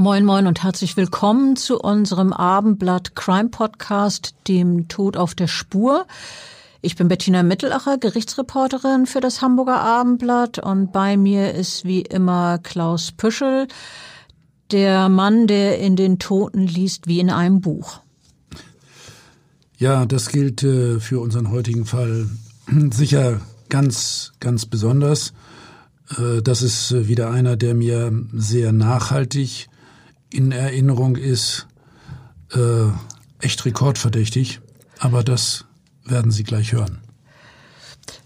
Moin Moin und herzlich willkommen zu unserem Abendblatt Crime Podcast, dem Tod auf der Spur. Ich bin Bettina Mittelacher, Gerichtsreporterin für das Hamburger Abendblatt und bei mir ist wie immer Klaus Püschel, der Mann, der in den Toten liest wie in einem Buch. Ja, das gilt äh, für unseren heutigen Fall sicher ganz, ganz besonders. Äh, das ist äh, wieder einer, der mir sehr nachhaltig in Erinnerung ist, äh, echt rekordverdächtig. Aber das werden Sie gleich hören.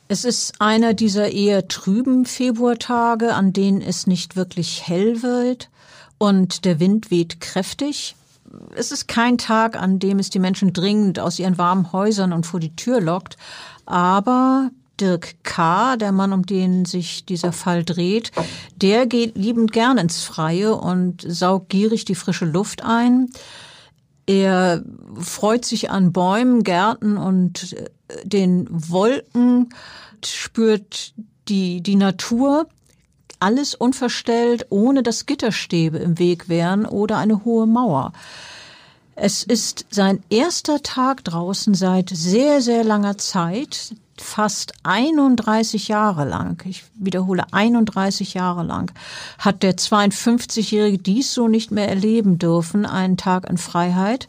Es ist einer dieser eher trüben Februartage, an denen es nicht wirklich hell wird und der Wind weht kräftig. Es ist kein Tag, an dem es die Menschen dringend aus ihren warmen Häusern und vor die Tür lockt, aber Dirk K., der Mann, um den sich dieser Fall dreht, der geht liebend gern ins Freie und saugt gierig die frische Luft ein. Er freut sich an Bäumen, Gärten und äh, den Wolken, spürt die, die Natur, alles unverstellt, ohne dass Gitterstäbe im Weg wären oder eine hohe Mauer. Es ist sein erster Tag draußen seit sehr, sehr langer Zeit fast 31 Jahre lang, ich wiederhole 31 Jahre lang, hat der 52-Jährige dies so nicht mehr erleben dürfen, einen Tag in Freiheit,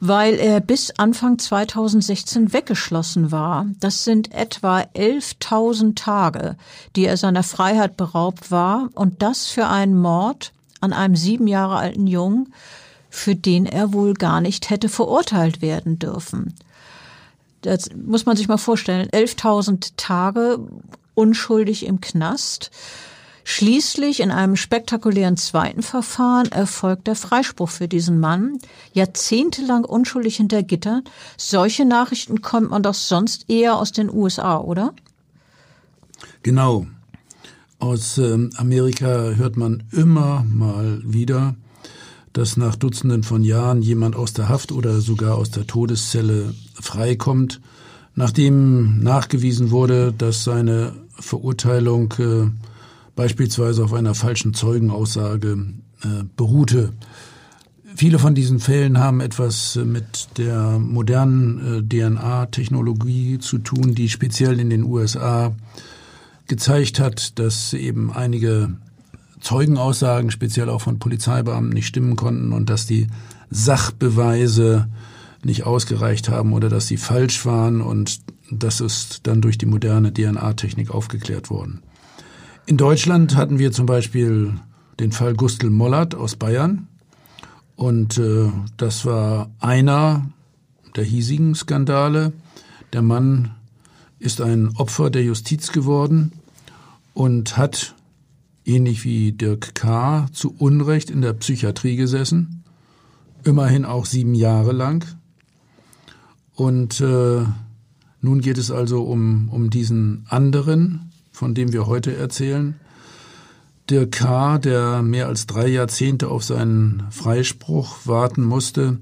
weil er bis Anfang 2016 weggeschlossen war. Das sind etwa 11.000 Tage, die er seiner Freiheit beraubt war und das für einen Mord an einem sieben Jahre alten Jungen, für den er wohl gar nicht hätte verurteilt werden dürfen. Das muss man sich mal vorstellen. 11.000 Tage unschuldig im Knast. Schließlich in einem spektakulären zweiten Verfahren erfolgt der Freispruch für diesen Mann. Jahrzehntelang unschuldig hinter Gitter. Solche Nachrichten kommt man doch sonst eher aus den USA, oder? Genau. Aus ähm, Amerika hört man immer mal wieder, dass nach Dutzenden von Jahren jemand aus der Haft oder sogar aus der Todeszelle freikommt, nachdem nachgewiesen wurde, dass seine Verurteilung äh, beispielsweise auf einer falschen Zeugenaussage äh, beruhte. Viele von diesen Fällen haben etwas äh, mit der modernen äh, DNA-Technologie zu tun, die speziell in den USA gezeigt hat, dass eben einige Zeugenaussagen, speziell auch von Polizeibeamten, nicht stimmen konnten und dass die Sachbeweise nicht ausgereicht haben oder dass sie falsch waren und das ist dann durch die moderne DNA-Technik aufgeklärt worden. In Deutschland hatten wir zum Beispiel den Fall Gustl Mollert aus Bayern und äh, das war einer der hiesigen Skandale. Der Mann ist ein Opfer der Justiz geworden und hat ähnlich wie Dirk K., zu Unrecht in der Psychiatrie gesessen, immerhin auch sieben Jahre lang. Und äh, nun geht es also um, um diesen anderen, von dem wir heute erzählen. Dirk K., der mehr als drei Jahrzehnte auf seinen Freispruch warten musste.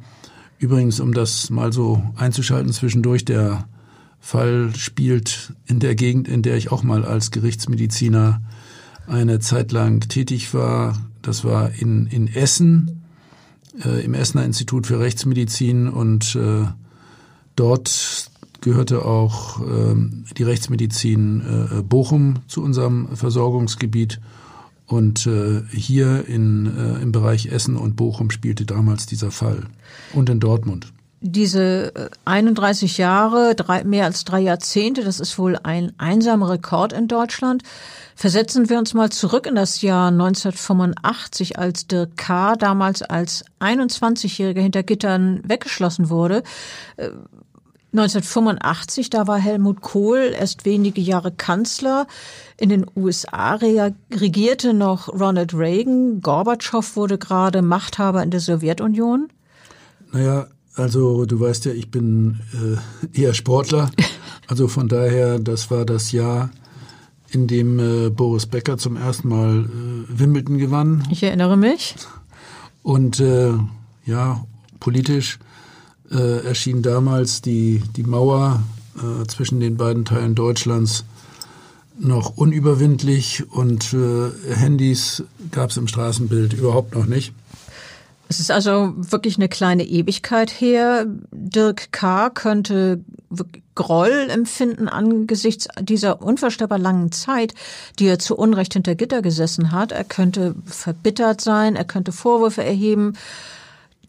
Übrigens, um das mal so einzuschalten zwischendurch, der Fall spielt in der Gegend, in der ich auch mal als Gerichtsmediziner eine Zeit lang tätig war. Das war in, in Essen, äh, im Essener Institut für Rechtsmedizin und äh, dort gehörte auch äh, die Rechtsmedizin äh, Bochum zu unserem Versorgungsgebiet. Und äh, hier in, äh, im Bereich Essen und Bochum spielte damals dieser Fall. Und in Dortmund. diese 31 äh, Jahre, drei, mehr als drei Jahrzehnte, das ist wohl ein einsamer Rekord in Deutschland. Versetzen wir uns mal zurück in das Jahr 1985, als Dirk K. damals als 21-Jähriger hinter Gittern weggeschlossen wurde. 1985, äh, da war Helmut Kohl erst wenige Jahre Kanzler. In den USA regierte noch Ronald Reagan. Gorbatschow wurde gerade Machthaber in der Sowjetunion. Naja, also du weißt ja, ich bin äh, eher Sportler. Also von daher, das war das Jahr, in dem äh, Boris Becker zum ersten Mal äh, Wimbledon gewann. Ich erinnere mich. Und äh, ja, politisch äh, erschien damals die, die Mauer äh, zwischen den beiden Teilen Deutschlands noch unüberwindlich und äh, Handys gab es im Straßenbild überhaupt noch nicht. Es ist also wirklich eine kleine Ewigkeit her. Dirk K. könnte Groll empfinden angesichts dieser unvorstellbar langen Zeit, die er zu Unrecht hinter Gitter gesessen hat. Er könnte verbittert sein, er könnte Vorwürfe erheben.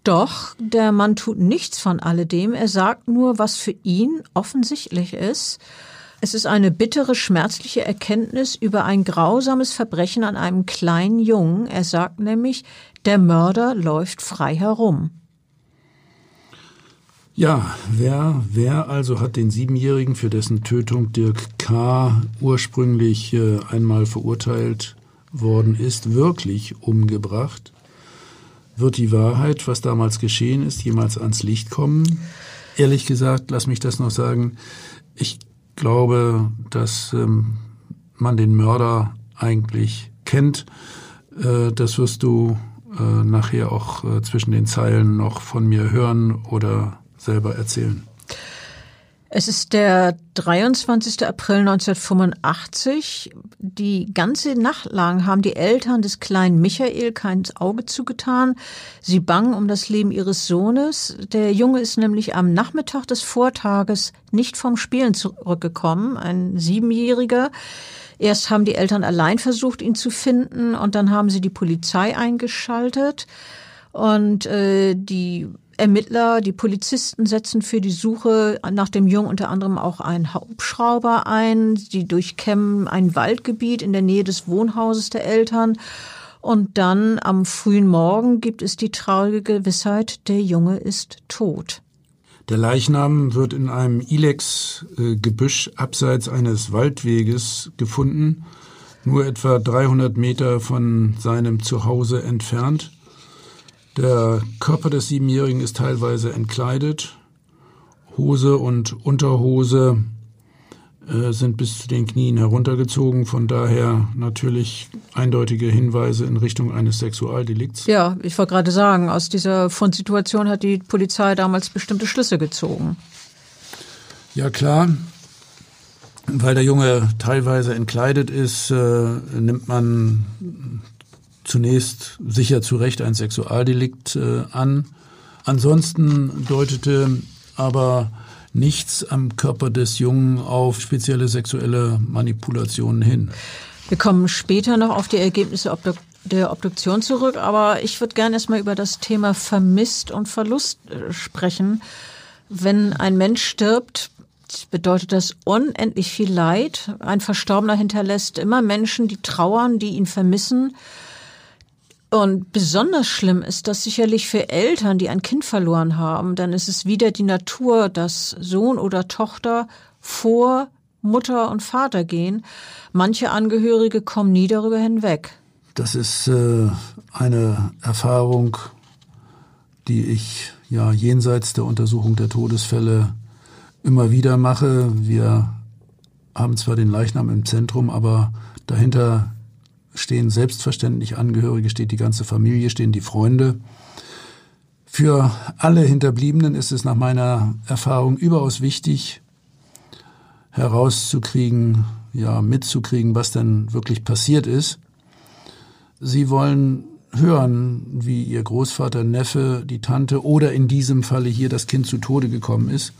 Doch der Mann tut nichts von alledem. Er sagt nur, was für ihn offensichtlich ist. Es ist eine bittere, schmerzliche Erkenntnis über ein grausames Verbrechen an einem kleinen Jungen. Er sagt nämlich, der Mörder läuft frei herum. Ja, wer, wer also hat den Siebenjährigen, für dessen Tötung Dirk K. ursprünglich äh, einmal verurteilt worden ist, wirklich umgebracht? Wird die Wahrheit, was damals geschehen ist, jemals ans Licht kommen? Ehrlich gesagt, lass mich das noch sagen, ich glaube, dass ähm, man den Mörder eigentlich kennt. Äh, das wirst du äh, nachher auch äh, zwischen den Zeilen noch von mir hören oder selber erzählen. Es ist der 23. April 1985. Die ganze Nacht lang haben die Eltern des kleinen Michael kein Auge zugetan. Sie bangen um das Leben ihres Sohnes. Der Junge ist nämlich am Nachmittag des Vortages nicht vom Spielen zurückgekommen, ein Siebenjähriger. Erst haben die Eltern allein versucht, ihn zu finden und dann haben sie die Polizei eingeschaltet. Und äh, die Ermittler, die Polizisten setzen für die Suche nach dem Jungen unter anderem auch einen Hubschrauber ein. Die durchkämmen ein Waldgebiet in der Nähe des Wohnhauses der Eltern. Und dann am frühen Morgen gibt es die traurige Gewissheit, der Junge ist tot. Der Leichnam wird in einem Ilex-Gebüsch abseits eines Waldweges gefunden, nur etwa 300 Meter von seinem Zuhause entfernt. Der Körper des Siebenjährigen ist teilweise entkleidet. Hose und Unterhose äh, sind bis zu den Knien heruntergezogen. Von daher natürlich eindeutige Hinweise in Richtung eines Sexualdelikts. Ja, ich wollte gerade sagen, aus dieser Fundsituation hat die Polizei damals bestimmte Schlüsse gezogen. Ja, klar. Weil der Junge teilweise entkleidet ist, äh, nimmt man zunächst sicher zu Recht ein Sexualdelikt äh, an. Ansonsten deutete aber nichts am Körper des Jungen auf spezielle sexuelle Manipulationen hin. Wir kommen später noch auf die Ergebnisse der Obduktion zurück, aber ich würde gerne erstmal über das Thema Vermisst und Verlust äh, sprechen. Wenn ein Mensch stirbt, bedeutet das unendlich viel Leid. Ein Verstorbener hinterlässt immer Menschen, die trauern, die ihn vermissen. Und besonders schlimm ist das sicherlich für Eltern, die ein Kind verloren haben. Dann ist es wieder die Natur, dass Sohn oder Tochter vor Mutter und Vater gehen. Manche Angehörige kommen nie darüber hinweg. Das ist äh, eine Erfahrung, die ich ja jenseits der Untersuchung der Todesfälle immer wieder mache. Wir haben zwar den Leichnam im Zentrum, aber dahinter stehen selbstverständlich Angehörige, steht die ganze Familie, stehen die Freunde. Für alle Hinterbliebenen ist es nach meiner Erfahrung überaus wichtig, herauszukriegen, ja, mitzukriegen, was denn wirklich passiert ist. Sie wollen hören, wie ihr Großvater, Neffe, die Tante oder in diesem Falle hier das Kind zu Tode gekommen ist.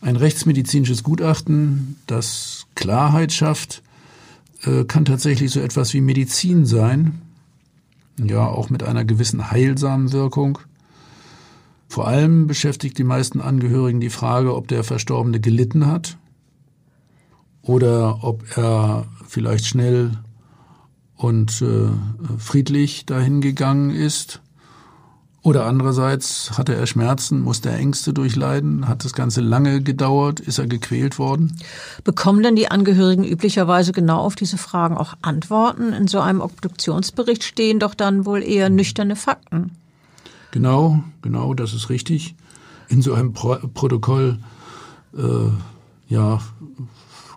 Ein rechtsmedizinisches Gutachten, das Klarheit schafft, äh, kann tatsächlich so etwas wie Medizin sein, ja, auch mit einer gewissen heilsamen Wirkung. Vor allem beschäftigt die meisten Angehörigen die Frage, ob der Verstorbene gelitten hat oder ob er vielleicht schnell und äh, friedlich dahin gegangen ist. Oder andererseits hatte er Schmerzen, musste er Ängste durchleiden, hat das Ganze lange gedauert, ist er gequält worden? Bekommen denn die Angehörigen üblicherweise genau auf diese Fragen auch Antworten? In so einem Obduktionsbericht stehen doch dann wohl eher nüchterne Fakten. Genau, genau, das ist richtig. In so einem Pro Protokoll äh, ja,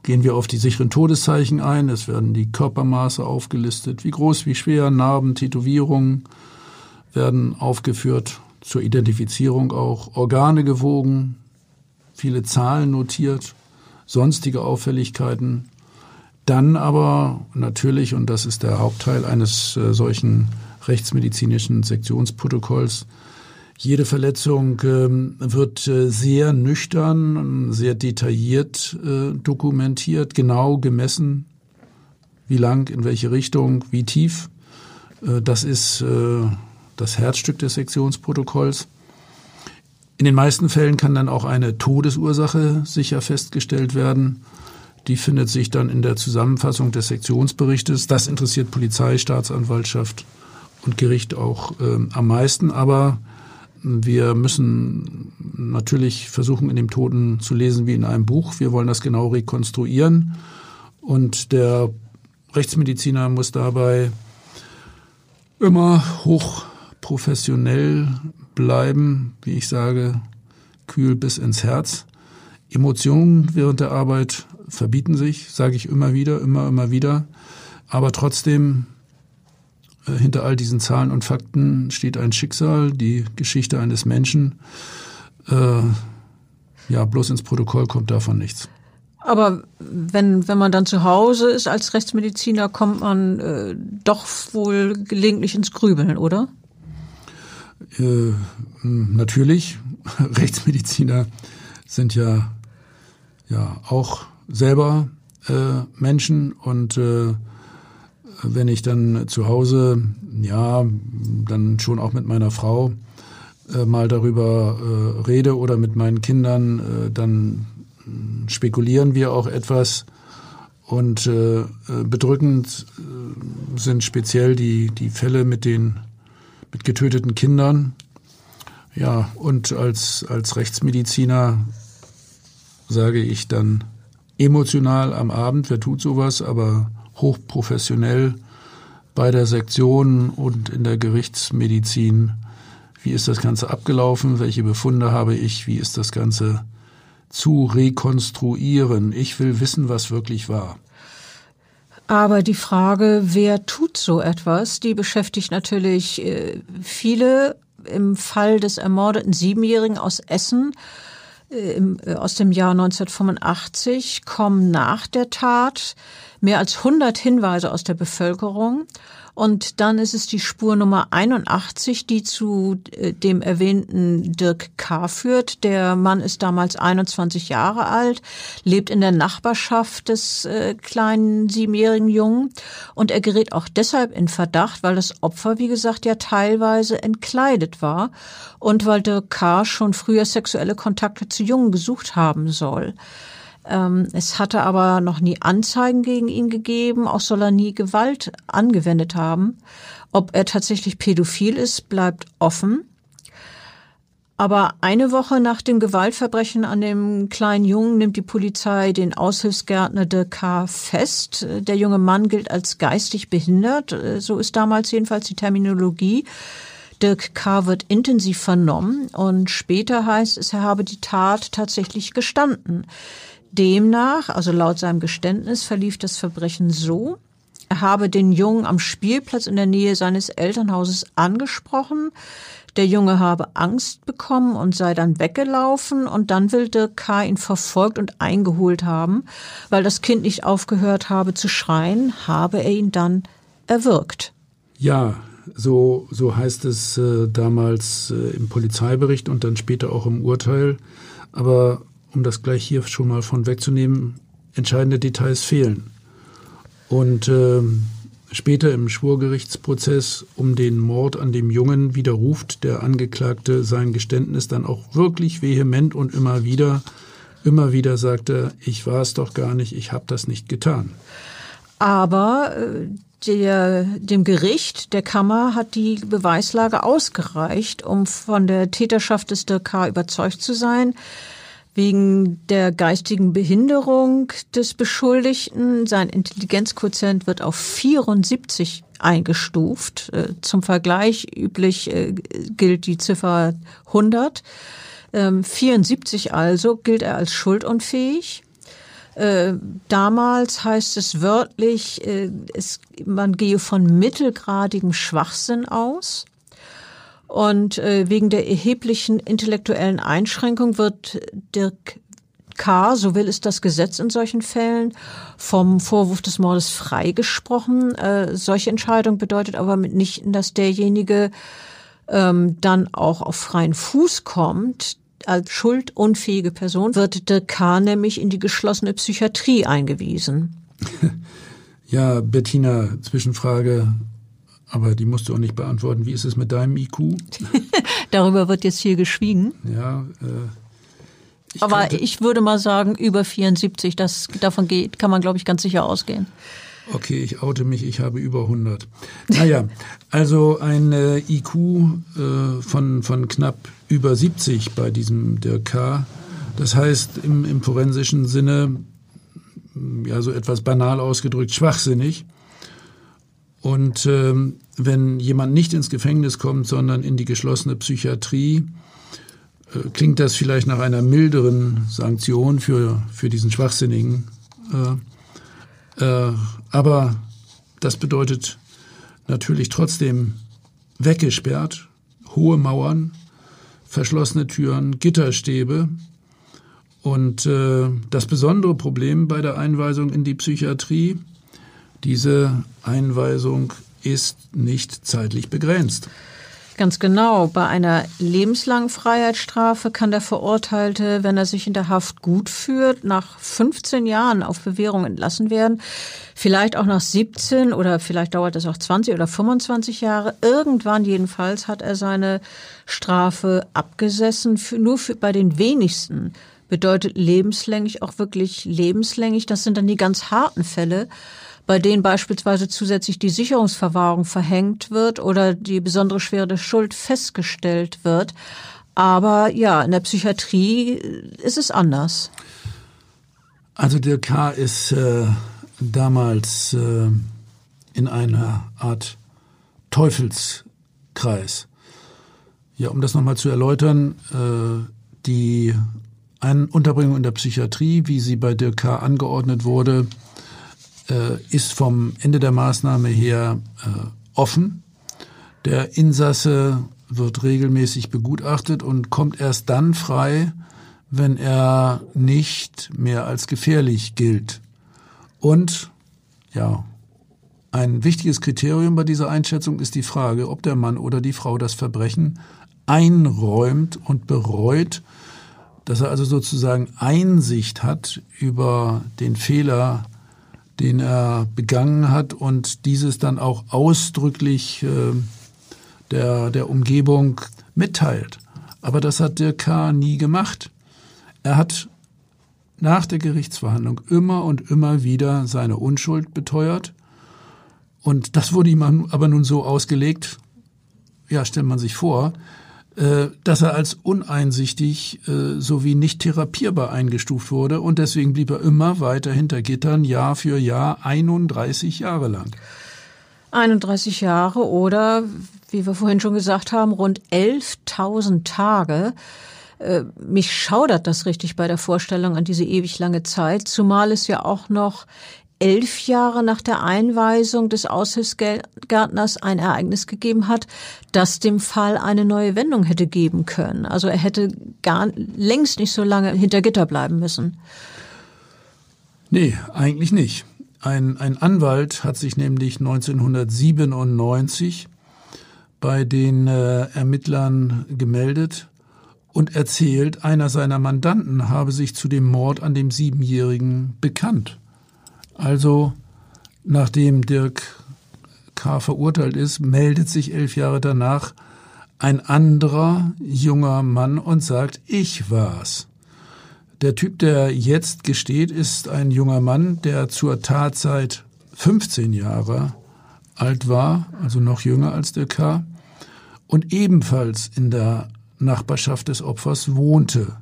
gehen wir auf die sicheren Todeszeichen ein. Es werden die Körpermaße aufgelistet, wie groß, wie schwer, Narben, Tätowierungen werden aufgeführt, zur Identifizierung auch Organe gewogen, viele Zahlen notiert, sonstige Auffälligkeiten. Dann aber natürlich, und das ist der Hauptteil eines äh, solchen rechtsmedizinischen Sektionsprotokolls, jede Verletzung ähm, wird äh, sehr nüchtern, sehr detailliert äh, dokumentiert, genau gemessen, wie lang, in welche Richtung, wie tief. Äh, das ist äh, das Herzstück des Sektionsprotokolls. In den meisten Fällen kann dann auch eine Todesursache sicher festgestellt werden. Die findet sich dann in der Zusammenfassung des Sektionsberichtes. Das interessiert Polizei, Staatsanwaltschaft und Gericht auch äh, am meisten. Aber wir müssen natürlich versuchen, in dem Toten zu lesen wie in einem Buch. Wir wollen das genau rekonstruieren. Und der Rechtsmediziner muss dabei immer hoch professionell bleiben, wie ich sage, kühl bis ins Herz. Emotionen während der Arbeit verbieten sich, sage ich immer wieder, immer, immer wieder. Aber trotzdem äh, hinter all diesen Zahlen und Fakten steht ein Schicksal, die Geschichte eines Menschen. Äh, ja, bloß ins Protokoll kommt davon nichts. Aber wenn, wenn man dann zu Hause ist als Rechtsmediziner, kommt man äh, doch wohl gelegentlich ins Grübeln, oder? Äh, natürlich. Rechtsmediziner sind ja, ja auch selber äh, Menschen und äh, wenn ich dann zu Hause, ja, dann schon auch mit meiner Frau äh, mal darüber äh, rede oder mit meinen Kindern, äh, dann spekulieren wir auch etwas. Und äh, äh bedrückend äh, sind speziell die, die Fälle mit den mit getöteten Kindern. Ja, und als, als Rechtsmediziner sage ich dann emotional am Abend, wer tut sowas, aber hochprofessionell bei der Sektion und in der Gerichtsmedizin. Wie ist das Ganze abgelaufen? Welche Befunde habe ich? Wie ist das Ganze zu rekonstruieren? Ich will wissen, was wirklich war. Aber die Frage, wer tut so etwas, die beschäftigt natürlich äh, viele. Im Fall des ermordeten Siebenjährigen aus Essen äh, äh, aus dem Jahr 1985 kommen nach der Tat mehr als 100 Hinweise aus der Bevölkerung. Und dann ist es die Spur Nummer 81, die zu äh, dem erwähnten Dirk K. führt. Der Mann ist damals 21 Jahre alt, lebt in der Nachbarschaft des äh, kleinen siebenjährigen Jungen und er gerät auch deshalb in Verdacht, weil das Opfer, wie gesagt, ja teilweise entkleidet war und weil Dirk K. schon früher sexuelle Kontakte zu Jungen gesucht haben soll. Ähm, es hatte aber noch nie Anzeigen gegen ihn gegeben, auch soll er nie Gewalt angewendet haben. Ob er tatsächlich pädophil ist, bleibt offen. Aber eine Woche nach dem Gewaltverbrechen an dem kleinen Jungen nimmt die Polizei den Aushilfsgärtner de K. fest. Der junge Mann gilt als geistig behindert. So ist damals jedenfalls die Terminologie. Dirk K. wird intensiv vernommen und später heißt es, er habe die Tat tatsächlich gestanden. Demnach, also laut seinem Geständnis, verlief das Verbrechen so, er habe den Jungen am Spielplatz in der Nähe seines Elternhauses angesprochen. Der Junge habe Angst bekommen und sei dann weggelaufen und dann will Dirk K. ihn verfolgt und eingeholt haben. Weil das Kind nicht aufgehört habe zu schreien, habe er ihn dann erwürgt. Ja, so, so heißt es äh, damals äh, im Polizeibericht und dann später auch im Urteil. Aber um das gleich hier schon mal von wegzunehmen, entscheidende Details fehlen. Und äh, Später im Schwurgerichtsprozess um den Mord an dem Jungen widerruft der Angeklagte sein Geständnis dann auch wirklich vehement und immer wieder. Immer wieder sagt er, ich war es doch gar nicht, ich habe das nicht getan. Aber äh, der, dem Gericht der Kammer hat die Beweislage ausgereicht, um von der Täterschaft des Dirk überzeugt zu sein. Wegen der geistigen Behinderung des Beschuldigten. Sein Intelligenzquotient wird auf 74 eingestuft. Äh, zum Vergleich üblich äh, gilt die Ziffer 100. 74 ähm, also gilt er als schuldunfähig. Äh, damals heißt es wörtlich, man gehe von mittelgradigem Schwachsinn aus. Und äh, wegen der erheblichen intellektuellen Einschränkung wird Dirk K., so will es das Gesetz in solchen Fällen, vom Vorwurf des Mordes freigesprochen. Äh, solche Entscheidung bedeutet aber nicht, dass derjenige ähm, dann auch auf freien Fuß kommt. Als schuldunfähige Person wird Dirk K. nämlich in die geschlossene Psychiatrie eingewiesen. Ja, Bettina, Zwischenfrage aber die musst du auch nicht beantworten. Wie ist es mit deinem IQ? Darüber wird jetzt hier geschwiegen. Ja. Äh, ich Aber ich würde mal sagen, über 74, das, davon geht, kann man, glaube ich, ganz sicher ausgehen. Okay, ich oute mich, ich habe über 100. Naja, also ein äh, IQ äh, von, von knapp über 70 bei diesem Dirk K. Das heißt im, im forensischen Sinne, ja so etwas banal ausgedrückt, schwachsinnig. Und ähm, wenn jemand nicht ins Gefängnis kommt, sondern in die geschlossene Psychiatrie, äh, klingt das vielleicht nach einer milderen Sanktion für, für diesen Schwachsinnigen. Äh, äh, aber das bedeutet natürlich trotzdem weggesperrt, hohe Mauern, verschlossene Türen, Gitterstäbe. Und äh, das besondere Problem bei der Einweisung in die Psychiatrie diese Einweisung ist nicht zeitlich begrenzt. Ganz genau. Bei einer lebenslangen Freiheitsstrafe kann der Verurteilte, wenn er sich in der Haft gut führt, nach 15 Jahren auf Bewährung entlassen werden. Vielleicht auch nach 17 oder vielleicht dauert es auch 20 oder 25 Jahre. Irgendwann jedenfalls hat er seine Strafe abgesessen. Nur für, bei den wenigsten bedeutet lebenslänglich auch wirklich lebenslänglich. Das sind dann die ganz harten Fälle bei denen beispielsweise zusätzlich die Sicherungsverwahrung verhängt wird oder die besondere Schwere der Schuld festgestellt wird. Aber ja, in der Psychiatrie ist es anders. Also der K. ist äh, damals äh, in einer Art Teufelskreis. Ja, um das nochmal zu erläutern, äh, die Unterbringung in der Psychiatrie, wie sie bei Dirk K. angeordnet wurde, äh, ist vom Ende der Maßnahme her äh, offen. Der Insasse wird regelmäßig begutachtet und kommt erst dann frei, wenn er nicht mehr als gefährlich gilt. Und ja, ein wichtiges Kriterium bei dieser Einschätzung ist die Frage, ob der Mann oder die Frau das Verbrechen einräumt und bereut, dass er also sozusagen Einsicht hat über den Fehler, den er begangen hat und dieses dann auch ausdrücklich äh, der, der Umgebung mitteilt. Aber das hat Dirk K. nie gemacht. Er hat nach der Gerichtsverhandlung immer und immer wieder seine Unschuld beteuert. Und das wurde ihm aber nun so ausgelegt, ja, stellt man sich vor, dass er als uneinsichtig äh, sowie nicht therapierbar eingestuft wurde und deswegen blieb er immer weiter hinter Gittern, Jahr für Jahr, 31 Jahre lang. 31 Jahre oder, wie wir vorhin schon gesagt haben, rund 11.000 Tage. Äh, mich schaudert das richtig bei der Vorstellung an diese ewig lange Zeit, zumal es ja auch noch elf Jahre nach der Einweisung des Aushilfsgärtners ein Ereignis gegeben hat, das dem Fall eine neue Wendung hätte geben können. Also er hätte gar längst nicht so lange hinter Gitter bleiben müssen. Nee, eigentlich nicht. Ein, ein Anwalt hat sich nämlich 1997 bei den äh, Ermittlern gemeldet und erzählt, einer seiner Mandanten habe sich zu dem Mord an dem Siebenjährigen bekannt. Also nachdem Dirk K. verurteilt ist, meldet sich elf Jahre danach ein anderer junger Mann und sagt, ich war's. Der Typ, der jetzt gesteht, ist ein junger Mann, der zur Tatzeit 15 Jahre alt war, also noch jünger als der K, und ebenfalls in der Nachbarschaft des Opfers wohnte.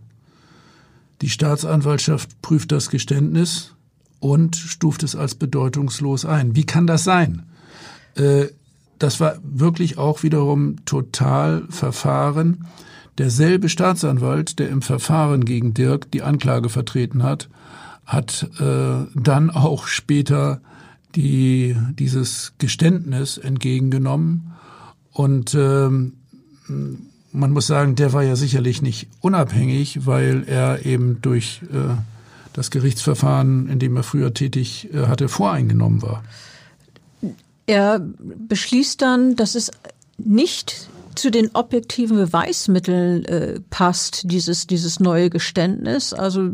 Die Staatsanwaltschaft prüft das Geständnis und stuft es als bedeutungslos ein. Wie kann das sein? Äh, das war wirklich auch wiederum total Verfahren. Derselbe Staatsanwalt, der im Verfahren gegen Dirk die Anklage vertreten hat, hat äh, dann auch später die, dieses Geständnis entgegengenommen. Und ähm, man muss sagen, der war ja sicherlich nicht unabhängig, weil er eben durch äh, das Gerichtsverfahren, in dem er früher tätig äh, hatte, voreingenommen war. Er beschließt dann, dass es nicht zu den objektiven Beweismitteln äh, passt, dieses, dieses neue Geständnis. Also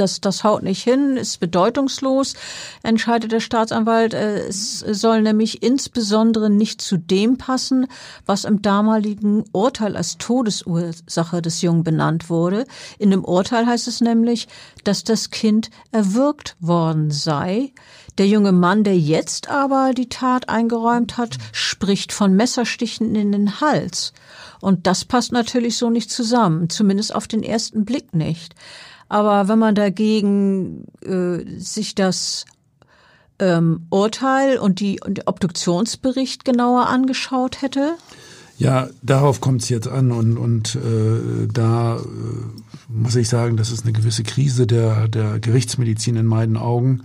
das, das haut nicht hin, ist bedeutungslos, entscheidet der Staatsanwalt. Äh, es soll nämlich insbesondere nicht zu dem passen, was im damaligen Urteil als Todesursache des Jungen benannt wurde. In dem Urteil heißt es nämlich, dass das Kind erwürgt worden sei. Der junge Mann, der jetzt aber die Tat eingeräumt hat, spricht von Messerstichen in den Hals. Und das passt natürlich so nicht zusammen, zumindest auf den ersten Blick nicht. Aber wenn man dagegen äh, sich das ähm, Urteil und die und der Obduktionsbericht genauer angeschaut hätte? Ja, darauf kommt es jetzt an und, und äh, da äh, muss ich sagen, das ist eine gewisse Krise der, der Gerichtsmedizin in meinen Augen.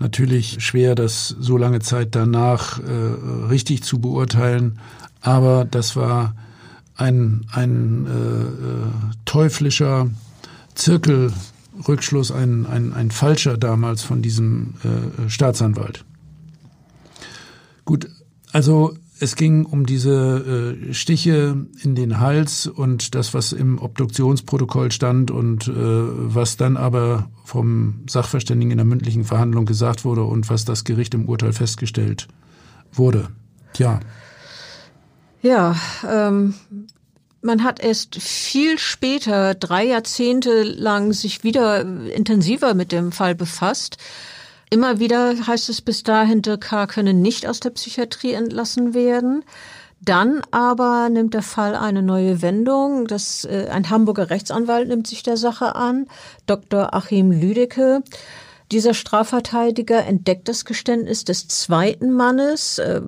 Natürlich schwer, das so lange Zeit danach äh, richtig zu beurteilen, aber das war ein, ein äh, äh teuflischer Zirkelrückschluss, ein, ein, ein falscher damals von diesem äh, Staatsanwalt. Gut, also es ging um diese äh, Stiche in den Hals und das, was im Obduktionsprotokoll stand und äh, was dann aber vom Sachverständigen in der mündlichen Verhandlung gesagt wurde und was das Gericht im Urteil festgestellt wurde. Tja. Ja, ähm, man hat erst viel später, drei Jahrzehnte lang, sich wieder intensiver mit dem Fall befasst. Immer wieder heißt es bis dahin, Dirk K. könne nicht aus der Psychiatrie entlassen werden. Dann aber nimmt der Fall eine neue Wendung. Das, äh, ein Hamburger Rechtsanwalt nimmt sich der Sache an, Dr. Achim Lüdecke. Dieser Strafverteidiger entdeckt das Geständnis des zweiten Mannes, äh,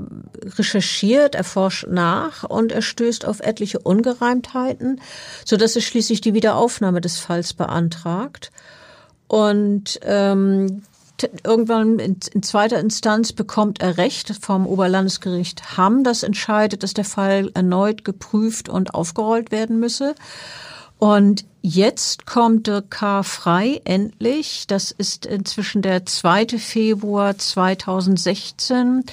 recherchiert, erforscht nach und er stößt auf etliche Ungereimtheiten, so dass er schließlich die Wiederaufnahme des Falls beantragt. Und ähm, irgendwann in, in, zweiter Instanz bekommt er Recht vom Oberlandesgericht Hamm, das entscheidet, dass der Fall erneut geprüft und aufgerollt werden müsse. Und jetzt kommt Dirk K. frei, endlich. Das ist inzwischen der 2. Februar 2016.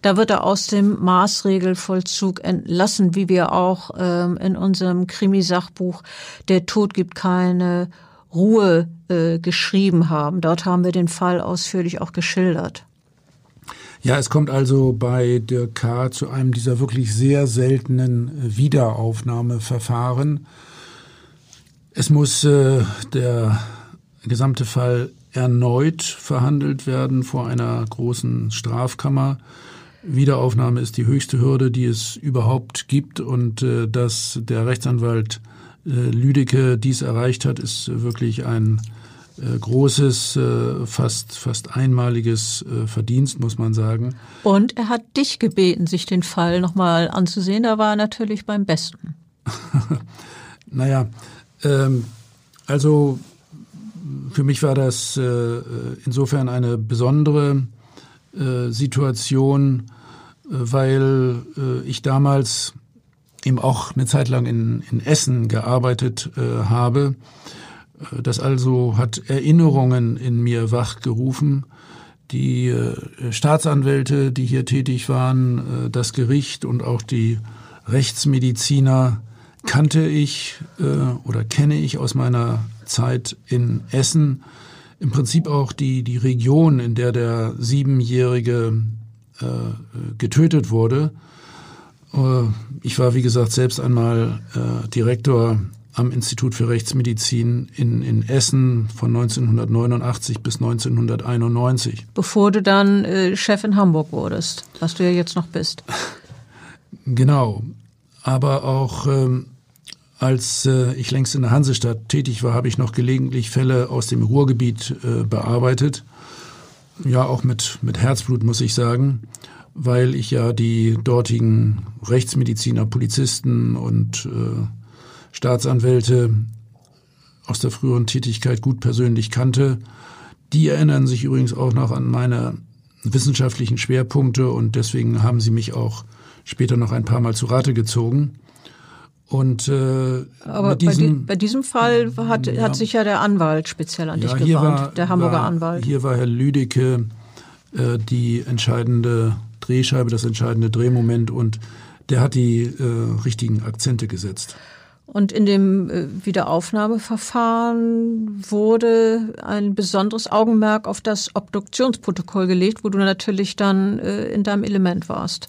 Da wird er aus dem Maßregelvollzug entlassen, wie wir auch ähm, in unserem Krimisachbuch Der Tod gibt keine Ruhe äh, geschrieben haben. Dort haben wir den Fall ausführlich auch geschildert. Ja, es kommt also bei Dirk K. zu einem dieser wirklich sehr seltenen Wiederaufnahmeverfahren. Es muss äh, der gesamte Fall erneut verhandelt werden vor einer großen Strafkammer. Wiederaufnahme ist die höchste Hürde, die es überhaupt gibt. Und äh, dass der Rechtsanwalt äh, Lüdecke dies erreicht hat, ist wirklich ein äh, großes, äh, fast, fast einmaliges äh, Verdienst, muss man sagen. Und er hat dich gebeten, sich den Fall nochmal anzusehen. Da war er natürlich beim Besten. naja, ähm, also für mich war das äh, insofern eine besondere äh, Situation, äh, weil äh, ich damals eben auch eine Zeit lang in, in Essen gearbeitet äh, habe. Äh, das also hat Erinnerungen in mir wachgerufen. Die Staatsanwälte, die hier tätig waren, das Gericht und auch die Rechtsmediziner kannte ich äh, oder kenne ich aus meiner Zeit in Essen im Prinzip auch die, die Region, in der der siebenjährige äh, getötet wurde. Äh, ich war, wie gesagt, selbst einmal äh, Direktor am Institut für Rechtsmedizin in, in Essen von 1989 bis 1991. Bevor du dann äh, Chef in Hamburg wurdest, was du ja jetzt noch bist. Genau. Aber auch ähm, als äh, ich längst in der Hansestadt tätig war, habe ich noch gelegentlich Fälle aus dem Ruhrgebiet äh, bearbeitet. Ja, auch mit, mit Herzblut, muss ich sagen, weil ich ja die dortigen Rechtsmediziner, Polizisten und äh, Staatsanwälte aus der früheren Tätigkeit gut persönlich kannte. Die erinnern sich übrigens auch noch an meine wissenschaftlichen Schwerpunkte und deswegen haben sie mich auch später noch ein paar Mal zu Rate gezogen. Und äh, Aber diesem, bei, die, bei, diesem Fall hat, ja, hat sich ja der Anwalt speziell an ja, dich gewandt, war, der Hamburger war, Anwalt. Hier war Herr Lüdecke äh, die entscheidende Drehscheibe, das entscheidende Drehmoment und der hat die äh, richtigen Akzente gesetzt. Und in dem äh, Wiederaufnahmeverfahren wurde ein besonderes Augenmerk auf das Obduktionsprotokoll gelegt, wo du natürlich dann äh, in deinem Element warst.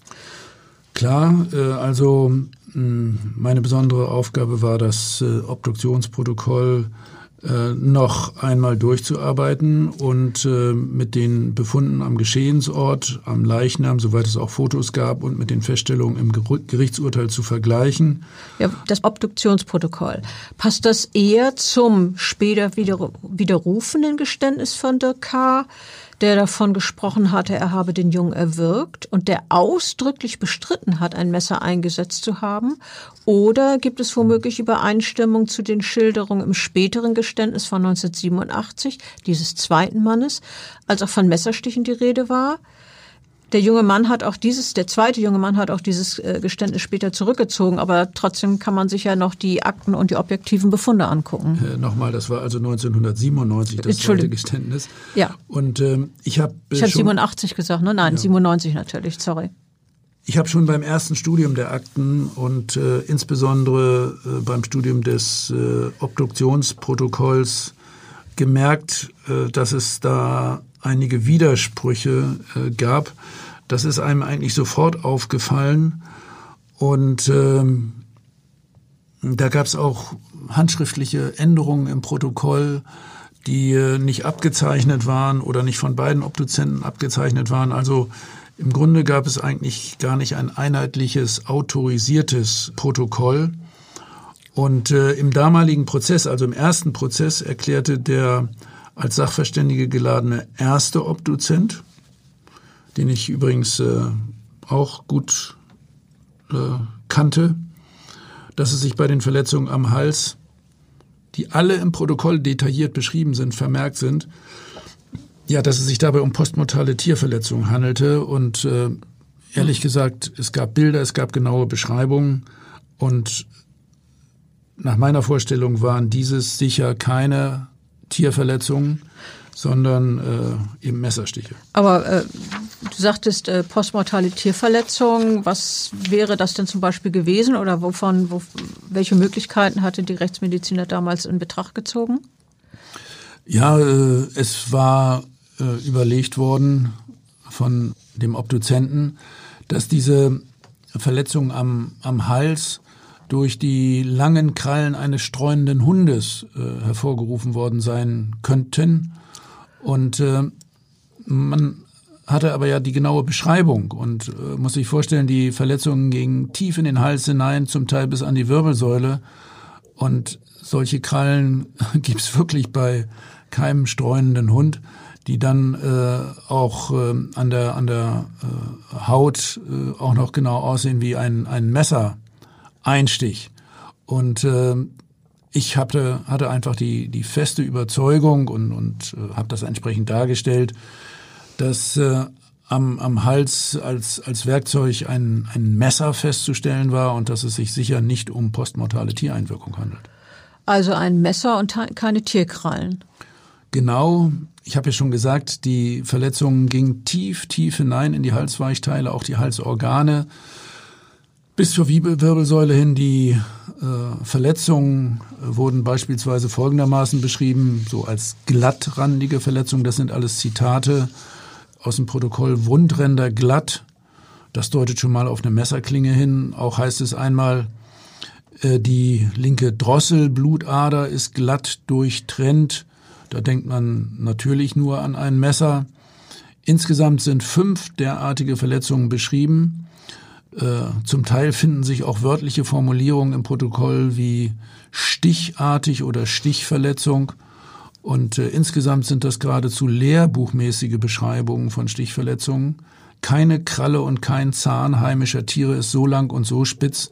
Klar, äh, also hm, meine besondere Aufgabe war, das äh, Obduktionsprotokoll äh, noch einmal durchzuarbeiten und mit den Befunden am Geschehensort, am Leichnam, soweit es auch Fotos gab, und mit den Feststellungen im Gerichtsurteil zu vergleichen. Ja, das Obduktionsprotokoll. Passt das eher zum später widerrufenden Geständnis von Dirk K., der davon gesprochen hatte, er habe den Jungen erwürgt und der ausdrücklich bestritten hat, ein Messer eingesetzt zu haben? Oder gibt es womöglich Übereinstimmung zu den Schilderungen im späteren Geständnis von 1987 dieses zweiten Mannes, als auch von Messerstichen die Rede war? Der junge Mann hat auch dieses, der zweite junge Mann hat auch dieses äh, Geständnis später zurückgezogen, aber trotzdem kann man sich ja noch die Akten und die objektiven Befunde angucken. Äh, Nochmal, das war also 1997 das zweite Geständnis. Ja. Und ähm, ich habe äh, Ich habe 87 gesagt, ne? Nein, ja. 97 natürlich, sorry. Ich habe schon beim ersten Studium der Akten und äh, insbesondere äh, beim Studium des äh, Obduktionsprotokolls gemerkt, äh, dass es da einige Widersprüche äh, gab. Das ist einem eigentlich sofort aufgefallen. Und ähm, da gab es auch handschriftliche Änderungen im Protokoll, die äh, nicht abgezeichnet waren oder nicht von beiden Obduzenten abgezeichnet waren. Also im Grunde gab es eigentlich gar nicht ein einheitliches, autorisiertes Protokoll. Und äh, im damaligen Prozess, also im ersten Prozess, erklärte der als Sachverständige geladene erste Obduzent, den ich übrigens äh, auch gut äh, kannte, dass es sich bei den Verletzungen am Hals, die alle im Protokoll detailliert beschrieben sind, vermerkt sind, ja, dass es sich dabei um postmortale Tierverletzungen handelte und äh, ehrlich gesagt, es gab Bilder, es gab genaue Beschreibungen und nach meiner Vorstellung waren dieses sicher keine Tierverletzungen, sondern äh, eben Messerstiche. Aber äh, du sagtest äh, postmortale Tierverletzungen. Was wäre das denn zum Beispiel gewesen oder wovon, wo, welche Möglichkeiten hatte die Rechtsmediziner damals in Betracht gezogen? Ja, äh, es war äh, überlegt worden von dem Obduzenten, dass diese Verletzungen am, am Hals durch die langen Krallen eines streunenden Hundes äh, hervorgerufen worden sein könnten. Und äh, man hatte aber ja die genaue Beschreibung und äh, muss sich vorstellen, die Verletzungen gingen tief in den Hals hinein, zum Teil bis an die Wirbelsäule. Und solche Krallen gibt's wirklich bei keinem streunenden Hund, die dann äh, auch äh, an der, an der äh, Haut äh, auch noch genau aussehen wie ein, ein Messer Einstich. Und äh, ich hatte, hatte einfach die, die feste Überzeugung und, und äh, habe das entsprechend dargestellt, dass äh, am, am Hals als, als Werkzeug ein, ein Messer festzustellen war und dass es sich sicher nicht um postmortale Tiereinwirkung handelt. Also ein Messer und keine Tierkrallen. Genau. Ich habe ja schon gesagt, die Verletzungen gingen tief, tief hinein in die Halsweichteile, auch die Halsorgane bis zur Wirbelsäule hin. Die äh, Verletzungen äh, wurden beispielsweise folgendermaßen beschrieben, so als glattrandige Verletzungen. Das sind alles Zitate aus dem Protokoll Wundränder glatt. Das deutet schon mal auf eine Messerklinge hin. Auch heißt es einmal, äh, die linke Drosselblutader ist glatt durchtrennt. Da denkt man natürlich nur an ein Messer. Insgesamt sind fünf derartige Verletzungen beschrieben. Äh, zum Teil finden sich auch wörtliche Formulierungen im Protokoll wie stichartig oder Stichverletzung. Und äh, insgesamt sind das geradezu lehrbuchmäßige Beschreibungen von Stichverletzungen. Keine Kralle und kein Zahn heimischer Tiere ist so lang und so spitz,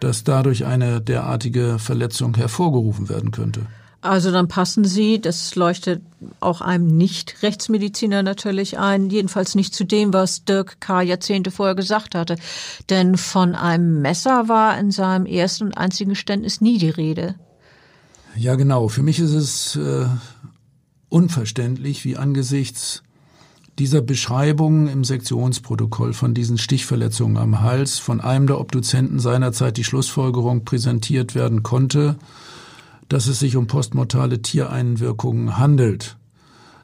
dass dadurch eine derartige Verletzung hervorgerufen werden könnte. Also dann passen Sie, das leuchtet auch einem Nicht-Rechtsmediziner natürlich ein, jedenfalls nicht zu dem, was Dirk K. Jahrzehnte vorher gesagt hatte. Denn von einem Messer war in seinem ersten und einzigen Geständnis nie die Rede. Ja, genau. Für mich ist es äh, unverständlich, wie angesichts dieser Beschreibung im Sektionsprotokoll von diesen Stichverletzungen am Hals von einem der Obduzenten seinerzeit die Schlussfolgerung präsentiert werden konnte, dass es sich um postmortale Tiereinwirkungen handelt.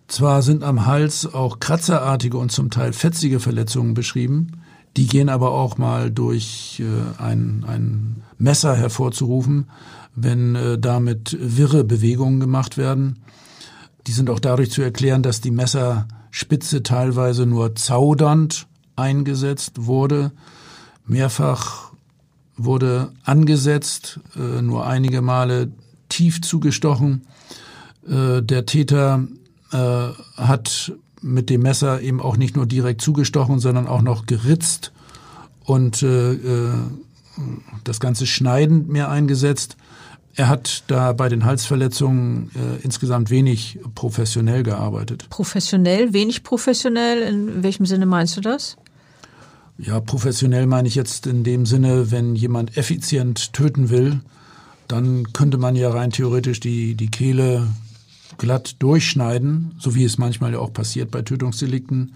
Zwar sind am Hals auch kratzerartige und zum Teil fetzige Verletzungen beschrieben, die gehen aber auch mal durch äh, ein, ein Messer hervorzurufen, wenn äh, damit wirre Bewegungen gemacht werden. Die sind auch dadurch zu erklären, dass die Messerspitze teilweise nur zaudernd eingesetzt wurde. Mehrfach wurde angesetzt, äh, nur einige Male tief zugestochen. Äh, der Täter äh, hat mit dem Messer eben auch nicht nur direkt zugestochen, sondern auch noch geritzt und äh, das ganze schneidend mehr eingesetzt. Er hat da bei den Halsverletzungen äh, insgesamt wenig professionell gearbeitet. Professionell, wenig professionell? In welchem Sinne meinst du das? Ja, professionell meine ich jetzt in dem Sinne, wenn jemand effizient töten will, dann könnte man ja rein theoretisch die, die Kehle glatt durchschneiden, so wie es manchmal ja auch passiert bei Tötungsdelikten.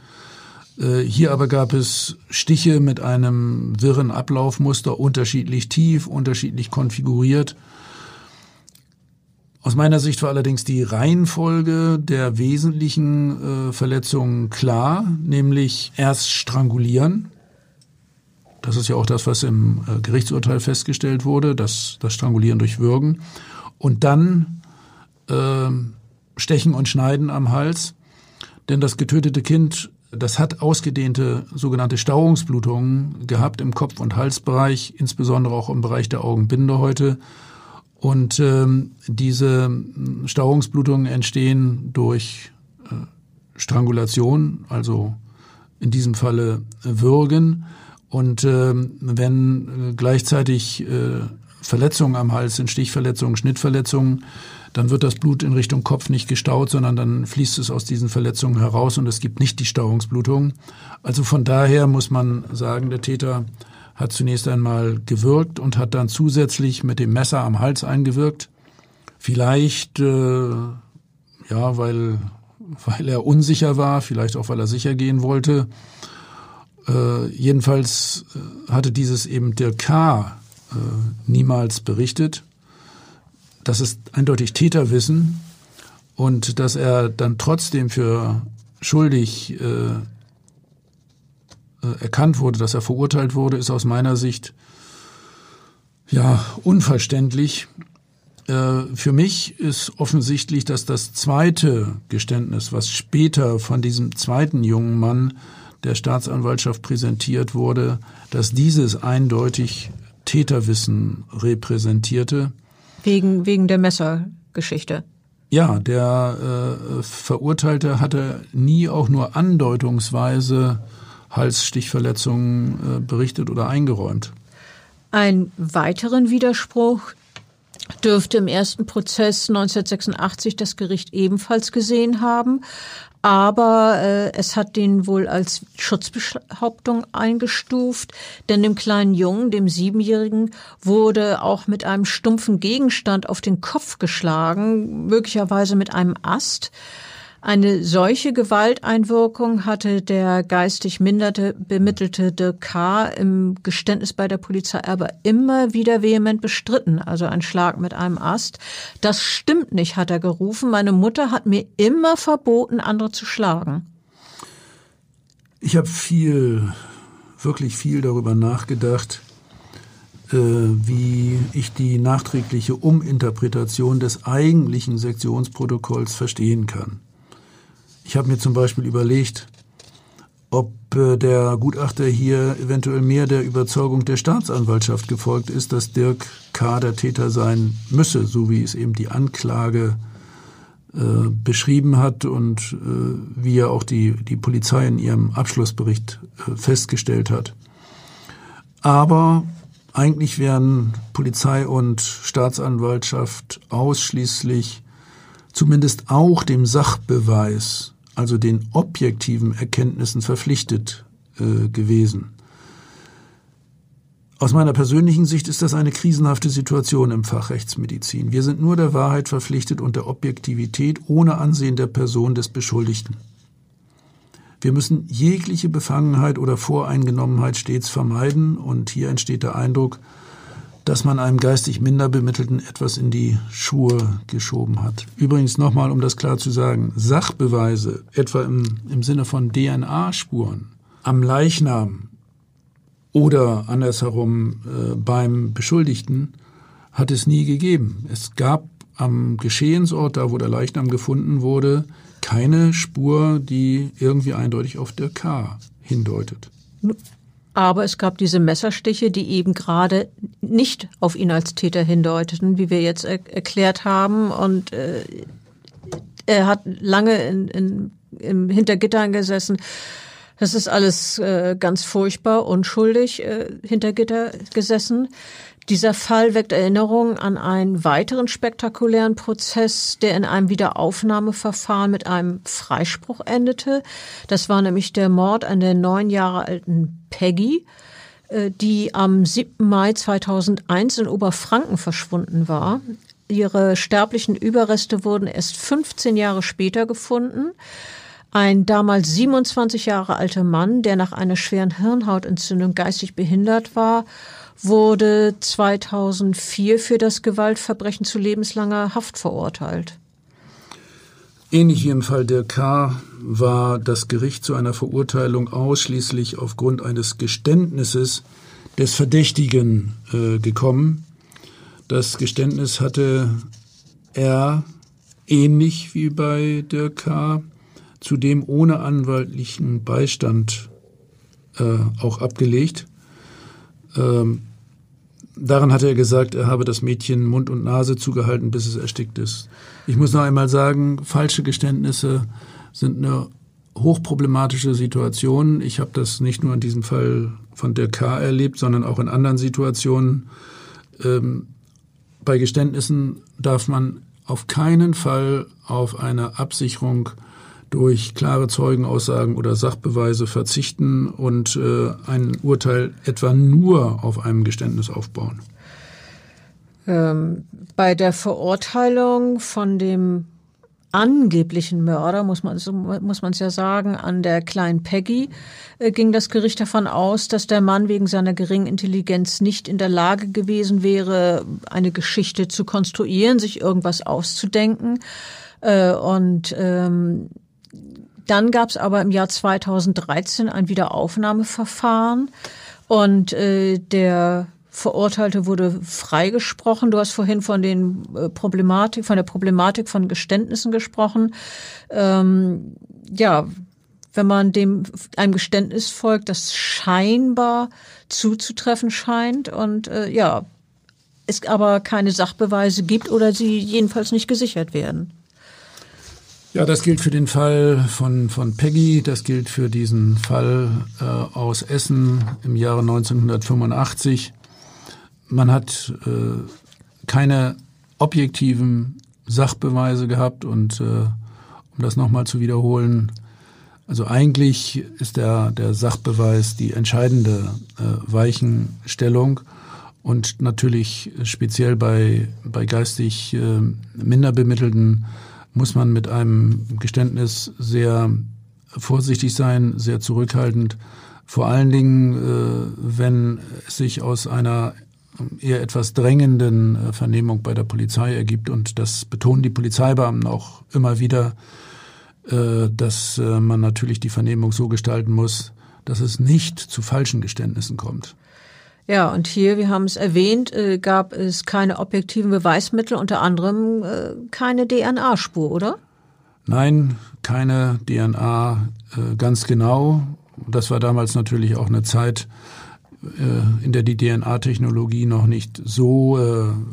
Äh, hier aber gab es Stiche mit einem wirren Ablaufmuster, unterschiedlich tief, unterschiedlich konfiguriert. Aus meiner Sicht war allerdings die Reihenfolge der wesentlichen äh, Verletzungen klar, nämlich erst strangulieren, das ist ja auch das, was im äh, Gerichtsurteil festgestellt wurde, das, das Strangulieren durch Würgen. Und dann äh, Stechen und Schneiden am Hals. Denn das getötete Kind, das hat ausgedehnte sogenannte Stauungsblutungen gehabt im Kopf- und Halsbereich, insbesondere auch im Bereich der Augenbindehäute. Und ähm, diese Stauungsblutungen entstehen durch äh, Strangulation, also in diesem Falle Würgen. Und äh, wenn äh, gleichzeitig äh, Verletzungen am Hals sind, Stichverletzungen, Schnittverletzungen, dann wird das Blut in Richtung Kopf nicht gestaut, sondern dann fließt es aus diesen Verletzungen heraus und es gibt nicht die Stauungsblutung. Also von daher muss man sagen, der Täter hat zunächst einmal gewirkt und hat dann zusätzlich mit dem Messer am Hals eingewirkt. Vielleicht, äh, ja, weil, weil er unsicher war, vielleicht auch, weil er sicher gehen wollte. Äh, jedenfalls äh, hatte dieses eben der K. Äh, niemals berichtet. Das ist eindeutig Täterwissen und dass er dann trotzdem für schuldig äh, äh, erkannt wurde, dass er verurteilt wurde, ist aus meiner Sicht ja unverständlich. Äh, für mich ist offensichtlich, dass das zweite Geständnis, was später von diesem zweiten jungen Mann der Staatsanwaltschaft präsentiert wurde, dass dieses eindeutig Täterwissen repräsentierte. Wegen, wegen der Messergeschichte. Ja, der äh, Verurteilte hatte nie auch nur andeutungsweise Halsstichverletzungen äh, berichtet oder eingeräumt. Ein weiteren Widerspruch dürfte im ersten Prozess 1986 das Gericht ebenfalls gesehen haben aber äh, es hat den wohl als Schutzbehauptung eingestuft, denn dem kleinen Jungen, dem Siebenjährigen, wurde auch mit einem stumpfen Gegenstand auf den Kopf geschlagen, möglicherweise mit einem Ast. Eine solche Gewalteinwirkung hatte der geistig minderte bemittelte Dirk K. im Geständnis bei der Polizei aber immer wieder vehement bestritten, also ein Schlag mit einem Ast. Das stimmt nicht, hat er gerufen. Meine Mutter hat mir immer verboten, andere zu schlagen. Ich habe viel, wirklich viel darüber nachgedacht, äh, wie ich die nachträgliche Uminterpretation des eigentlichen Sektionsprotokolls verstehen kann. Ich habe mir zum Beispiel überlegt, ob äh, der Gutachter hier eventuell mehr der Überzeugung der Staatsanwaltschaft gefolgt ist, dass Dirk K. der Täter sein müsse, so wie es eben die Anklage äh, beschrieben hat und äh, wie ja auch die, die Polizei in ihrem Abschlussbericht äh, festgestellt hat. Aber eigentlich wären Polizei und Staatsanwaltschaft ausschließlich zumindest auch dem Sachbeweis also den objektiven Erkenntnissen verpflichtet äh, gewesen. Aus meiner persönlichen Sicht ist das eine krisenhafte Situation im Fach Rechtsmedizin. Wir sind nur der Wahrheit verpflichtet und der Objektivität ohne Ansehen der Person des Beschuldigten. Wir müssen jegliche Befangenheit oder Voreingenommenheit stets vermeiden und hier entsteht der Eindruck, dass man einem geistig minder Bemittelten etwas in die Schuhe geschoben hat. Übrigens nochmal, um das klar zu sagen, Sachbeweise, etwa im, im Sinne von DNA-Spuren am Leichnam oder andersherum äh, beim Beschuldigten, hat es nie gegeben. Es gab am Geschehensort, da wo der Leichnam gefunden wurde, keine Spur, die irgendwie eindeutig auf der K hindeutet. Aber es gab diese Messerstiche, die eben gerade nicht auf ihn als Täter hindeuteten, wie wir jetzt er erklärt haben. Und äh, er hat lange in, in, im Hintergittern gesessen. Das ist alles äh, ganz furchtbar, unschuldig äh, hinter Gitter gesessen. Dieser Fall weckt Erinnerungen an einen weiteren spektakulären Prozess, der in einem Wiederaufnahmeverfahren mit einem Freispruch endete. Das war nämlich der Mord an der neun Jahre alten Peggy, äh, die am 7. Mai 2001 in Oberfranken verschwunden war. Ihre sterblichen Überreste wurden erst 15 Jahre später gefunden. Ein damals 27 Jahre alter Mann, der nach einer schweren Hirnhautentzündung geistig behindert war wurde 2004 für das Gewaltverbrechen zu lebenslanger Haft verurteilt. Ähnlich wie im Fall der K. war das Gericht zu einer Verurteilung ausschließlich aufgrund eines Geständnisses des Verdächtigen äh, gekommen. Das Geständnis hatte er ähnlich wie bei der K. zudem ohne anwaltlichen Beistand äh, auch abgelegt. Ähm, Daran hatte er gesagt, er habe das Mädchen Mund und Nase zugehalten, bis es erstickt ist. Ich muss noch einmal sagen, falsche Geständnisse sind eine hochproblematische Situation. Ich habe das nicht nur in diesem Fall von der K erlebt, sondern auch in anderen Situationen. Ähm, bei Geständnissen darf man auf keinen Fall auf eine Absicherung durch klare Zeugenaussagen oder Sachbeweise verzichten und äh, ein Urteil etwa nur auf einem Geständnis aufbauen? Ähm, bei der Verurteilung von dem angeblichen Mörder, muss man so muss man ja sagen, an der kleinen Peggy äh, ging das Gericht davon aus, dass der Mann wegen seiner geringen Intelligenz nicht in der Lage gewesen wäre, eine Geschichte zu konstruieren, sich irgendwas auszudenken. Äh, und ähm, dann gab es aber im Jahr 2013 ein Wiederaufnahmeverfahren und äh, der Verurteilte wurde freigesprochen. Du hast vorhin von den äh, Problematik, von der Problematik von Geständnissen gesprochen. Ähm, ja, wenn man dem einem Geständnis folgt, das scheinbar zuzutreffen scheint und äh, ja, es aber keine Sachbeweise gibt oder sie jedenfalls nicht gesichert werden. Ja, das gilt für den Fall von, von Peggy, das gilt für diesen Fall äh, aus Essen im Jahre 1985. Man hat äh, keine objektiven Sachbeweise gehabt und äh, um das nochmal zu wiederholen, also eigentlich ist der, der Sachbeweis die entscheidende äh, Weichenstellung und natürlich speziell bei, bei geistig äh, minder bemittelten muss man mit einem Geständnis sehr vorsichtig sein, sehr zurückhaltend. Vor allen Dingen, äh, wenn es sich aus einer eher etwas drängenden äh, Vernehmung bei der Polizei ergibt. Und das betonen die Polizeibeamten auch immer wieder. äh, dass man natürlich die Vernehmung so gestalten muss, dass es nicht zu falschen Geständnissen kommt. Ja, und hier, wir haben es erwähnt, äh, gab es keine objektiven Beweismittel, unter anderem äh, keine DNA-Spur, oder? Nein, keine DNA äh, ganz genau. Das war damals natürlich auch eine Zeit, in der die DNA-Technologie noch nicht so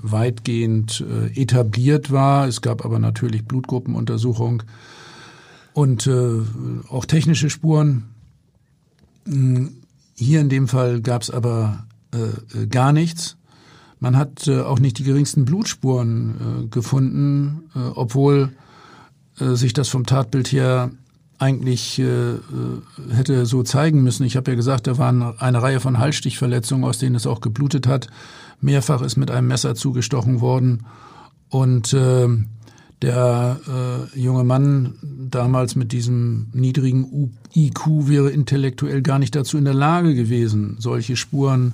weitgehend etabliert war. Es gab aber natürlich Blutgruppenuntersuchung und auch technische Spuren. Hm, hier in dem Fall gab es aber gar nichts. Man hat auch nicht die geringsten Blutspuren gefunden, obwohl sich das vom Tatbild her eigentlich äh, äh, hätte so zeigen müssen. Ich habe ja gesagt, da waren eine Reihe von Halsstichverletzungen, aus denen es auch geblutet hat. Mehrfach ist mit einem Messer zugestochen worden. Und äh, der äh, junge Mann damals mit diesem niedrigen IQ wäre intellektuell gar nicht dazu in der Lage gewesen, solche Spuren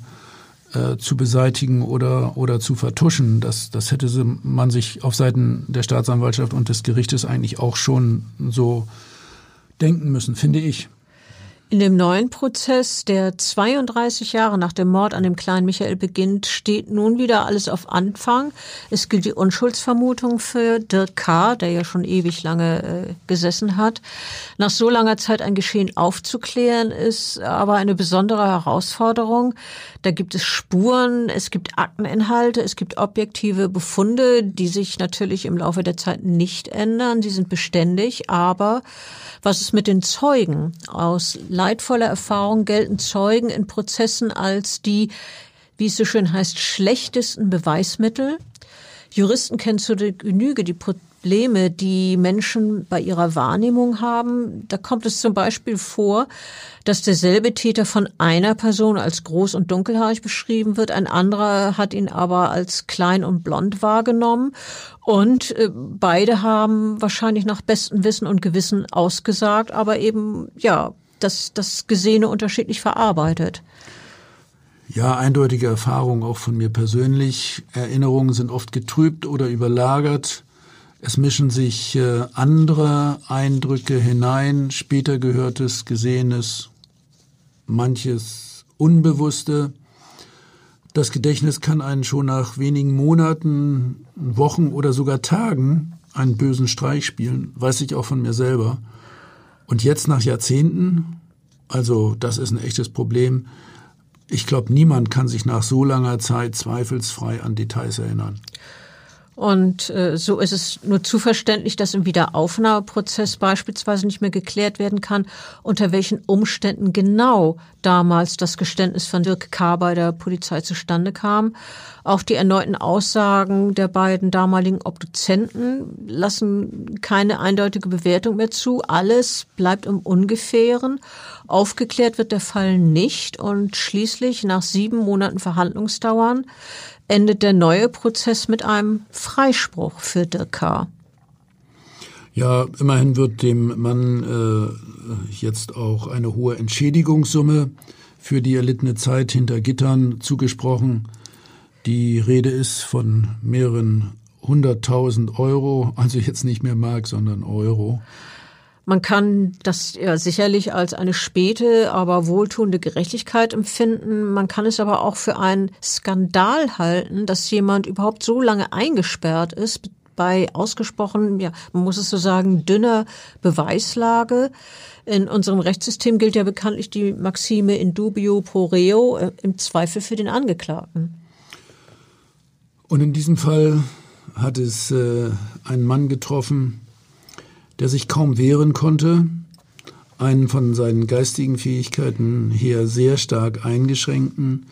äh, zu beseitigen oder, oder zu vertuschen. Das, das hätte man sich auf Seiten der Staatsanwaltschaft und des Gerichtes eigentlich auch schon so denken müssen, finde ich. In dem neuen Prozess, der 32 Jahre nach dem Mord an dem kleinen Michael beginnt, steht nun wieder alles auf Anfang. Es gilt die Unschuldsvermutung für Dirk K., der ja schon ewig lange äh, gesessen hat. Nach so langer Zeit ein Geschehen aufzuklären, ist aber eine besondere Herausforderung. Da gibt es Spuren, es gibt Akteninhalte, es gibt objektive Befunde, die sich natürlich im Laufe der Zeit nicht ändern. Sie sind beständig, aber was ist mit den Zeugen? Aus leidvoller Erfahrung gelten Zeugen in Prozessen als die, wie es so schön heißt, schlechtesten Beweismittel. Juristen kennen zu der Genüge die Probleme, die Menschen bei ihrer Wahrnehmung haben. Da kommt es zum Beispiel vor, dass derselbe Täter von einer Person als groß und dunkelhaarig beschrieben wird, ein anderer hat ihn aber als klein und blond wahrgenommen und äh, beide haben wahrscheinlich nach bestem Wissen und Gewissen ausgesagt, aber eben ja, das, das Gesehene unterschiedlich verarbeitet. Ja, eindeutige Erfahrung auch von mir persönlich. Erinnerungen sind oft getrübt oder überlagert. Es mischen sich äh, andere Eindrücke hinein, später gehörtes, Gesehenes, manches Unbewusste. Das Gedächtnis kann einen schon nach wenigen Monaten, Wochen oder sogar Tagen einen bösen Streich spielen, weiß ich auch von mir selber. Und jetzt nach Jahrzehnten, also das ist ein echtes Problem, ich glaube, niemand kann sich nach so langer Zeit zweifelsfrei an Details erinnern. Und äh, so ist es nur zu verständlich, dass im Wiederaufnahmeprozess beispielsweise nicht mehr geklärt werden kann, unter welchen Umständen genau damals das Geständnis von Dirk K. bei der Polizei zustande kam. Auch die erneuten Aussagen der beiden damaligen Obduzenten lassen keine eindeutige Bewertung mehr zu. Alles bleibt im Ungefähren. Aufgeklärt wird der Fall nicht und schließlich nach sieben Monaten Verhandlungsdauern endet der neue Prozess mit einem Freispruch für Dirk. Ja, immerhin wird dem Mann äh, jetzt auch eine hohe Entschädigungssumme für die erlittene Zeit hinter Gittern zugesprochen. Die Rede ist von mehreren hunderttausend Euro, also jetzt nicht mehr Mark, sondern Euro. Man kann das ja sicherlich als eine späte, aber wohltuende Gerechtigkeit empfinden. Man kann es aber auch für einen Skandal halten, dass jemand überhaupt so lange eingesperrt ist bei ausgesprochen, ja, man muss es so sagen, dünner Beweislage. In unserem Rechtssystem gilt ja bekanntlich die Maxime in dubio pro reo, äh, im Zweifel für den Angeklagten. Und in diesem Fall hat es äh, einen Mann getroffen, der sich kaum wehren konnte, einen von seinen geistigen Fähigkeiten her sehr stark eingeschränkten.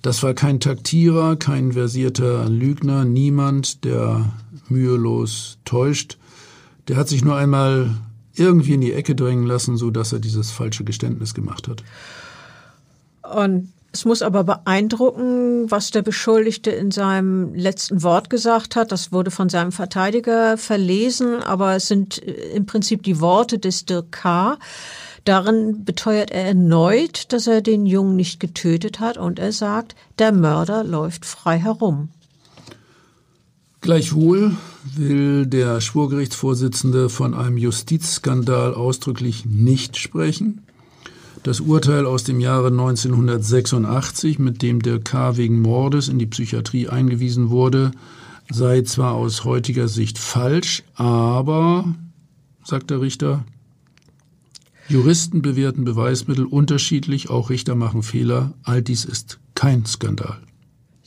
Das war kein Taktierer, kein versierter Lügner, niemand, der mühelos täuscht. Der hat sich nur einmal irgendwie in die Ecke drängen lassen, so dass er dieses falsche Geständnis gemacht hat. Und es muss aber beeindrucken, was der Beschuldigte in seinem letzten Wort gesagt hat. Das wurde von seinem Verteidiger verlesen, aber es sind äh, im Prinzip die Worte des Dirk K. Darin beteuert er erneut, dass er den Jungen nicht getötet hat und er sagt, der Mörder läuft frei herum. Gleichwohl will der Schwurgerichtsvorsitzende von einem Justizskandal ausdrücklich nicht sprechen. Das Urteil aus dem Jahre 1986, mit dem der K. wegen Mordes in die Psychiatrie eingewiesen wurde, sei zwar aus heutiger Sicht falsch, aber, sagt der Richter, Juristen bewerten Beweismittel unterschiedlich, auch Richter machen Fehler, all dies ist kein Skandal.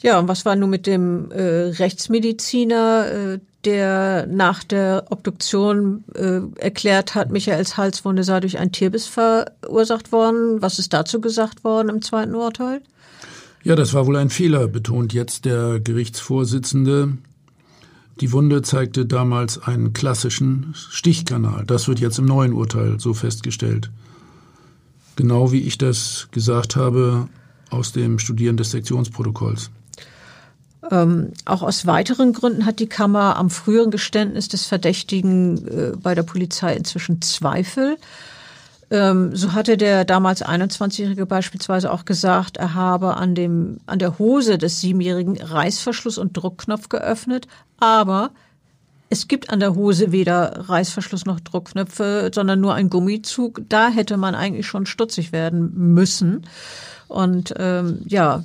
Ja, und was war nun mit dem äh, Rechtsmediziner, äh, der nach der Obduktion äh, erklärt hat, Michaels Halswunde sei durch ein Tierbiss verursacht worden? Was ist dazu gesagt worden im zweiten Urteil? Ja, das war wohl ein Fehler, betont jetzt der Gerichtsvorsitzende. Die Wunde zeigte damals einen klassischen Stichkanal. Das wird jetzt im neuen Urteil so festgestellt. Genau wie ich das gesagt habe aus dem Studieren des Sektionsprotokolls. Ähm, auch aus weiteren Gründen hat die Kammer am früheren Geständnis des Verdächtigen äh, bei der Polizei inzwischen Zweifel. Ähm, so hatte der damals 21-Jährige beispielsweise auch gesagt, er habe an, dem, an der Hose des Siebenjährigen Reißverschluss und Druckknopf geöffnet, aber es gibt an der Hose weder Reißverschluss noch Druckknöpfe, sondern nur ein Gummizug. Da hätte man eigentlich schon stutzig werden müssen und ähm, ja,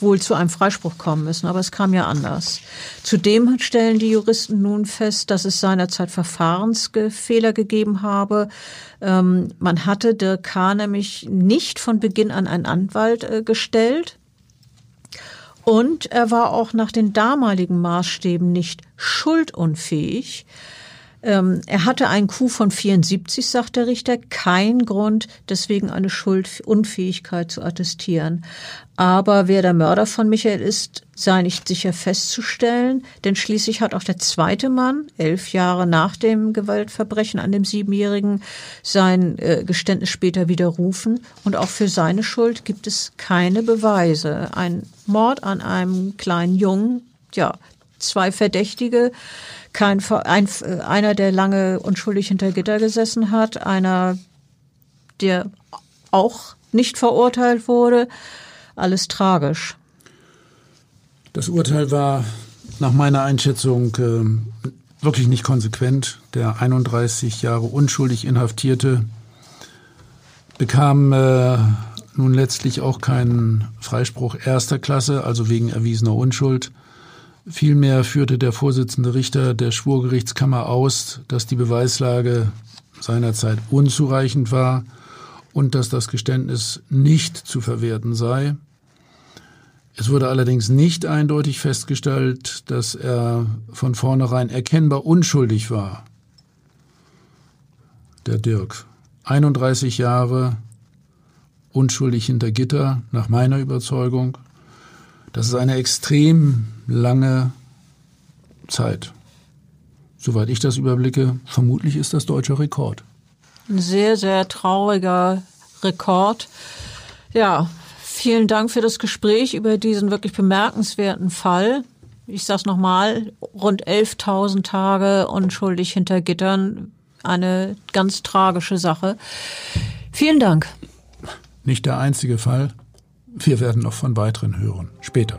wohl zu einem Freispruch kommen müssen. Aber es kam ja anders. Zudem stellen die Juristen nun fest, dass es seinerzeit Verfahrensfehler gegeben habe. Ähm, man hatte Dirk K. nämlich nicht von Beginn an einen Anwalt äh, gestellt. Und er war auch nach den damaligen Maßstäben nicht schuldunfähig. Ähm, er hatte einen Coup von 74, sagt der Richter, kein Grund, deswegen eine Schuldunfähigkeit zu attestieren. Aber wer der Mörder von Michael ist, sei nicht sicher festzustellen, denn schließlich hat auch der zweite Mann, elf Jahre nach dem Gewaltverbrechen an dem Siebenjährigen, sein äh, Geständnis später widerrufen. Und auch für seine Schuld gibt es keine Beweise. Ein Mord an einem kleinen Jungen, ja, zwei Verdächtige, kein, ein, einer, der lange unschuldig hinter Gitter gesessen hat, einer, der auch nicht verurteilt wurde. Alles tragisch. Das Urteil war nach meiner Einschätzung äh, wirklich nicht konsequent. Der 31 Jahre unschuldig Inhaftierte bekam äh, nun letztlich auch keinen Freispruch erster Klasse, also wegen erwiesener Unschuld. Vielmehr führte der Vorsitzende Richter der Schwurgerichtskammer aus, dass die Beweislage seinerzeit unzureichend war und dass das Geständnis nicht zu verwerten sei. Es wurde allerdings nicht eindeutig festgestellt, dass er von vornherein erkennbar unschuldig war. Der Dirk. 31 Jahre unschuldig hinter Gitter, nach meiner Überzeugung. Das ist eine extrem lange Zeit. Soweit ich das überblicke, vermutlich ist das deutscher Rekord. Ein sehr, sehr trauriger Rekord. Ja, vielen Dank für das Gespräch über diesen wirklich bemerkenswerten Fall. Ich sage nochmal, rund 11.000 Tage unschuldig hinter Gittern. Eine ganz tragische Sache. Vielen Dank. Nicht der einzige Fall. Wir werden noch von weiteren hören. Später.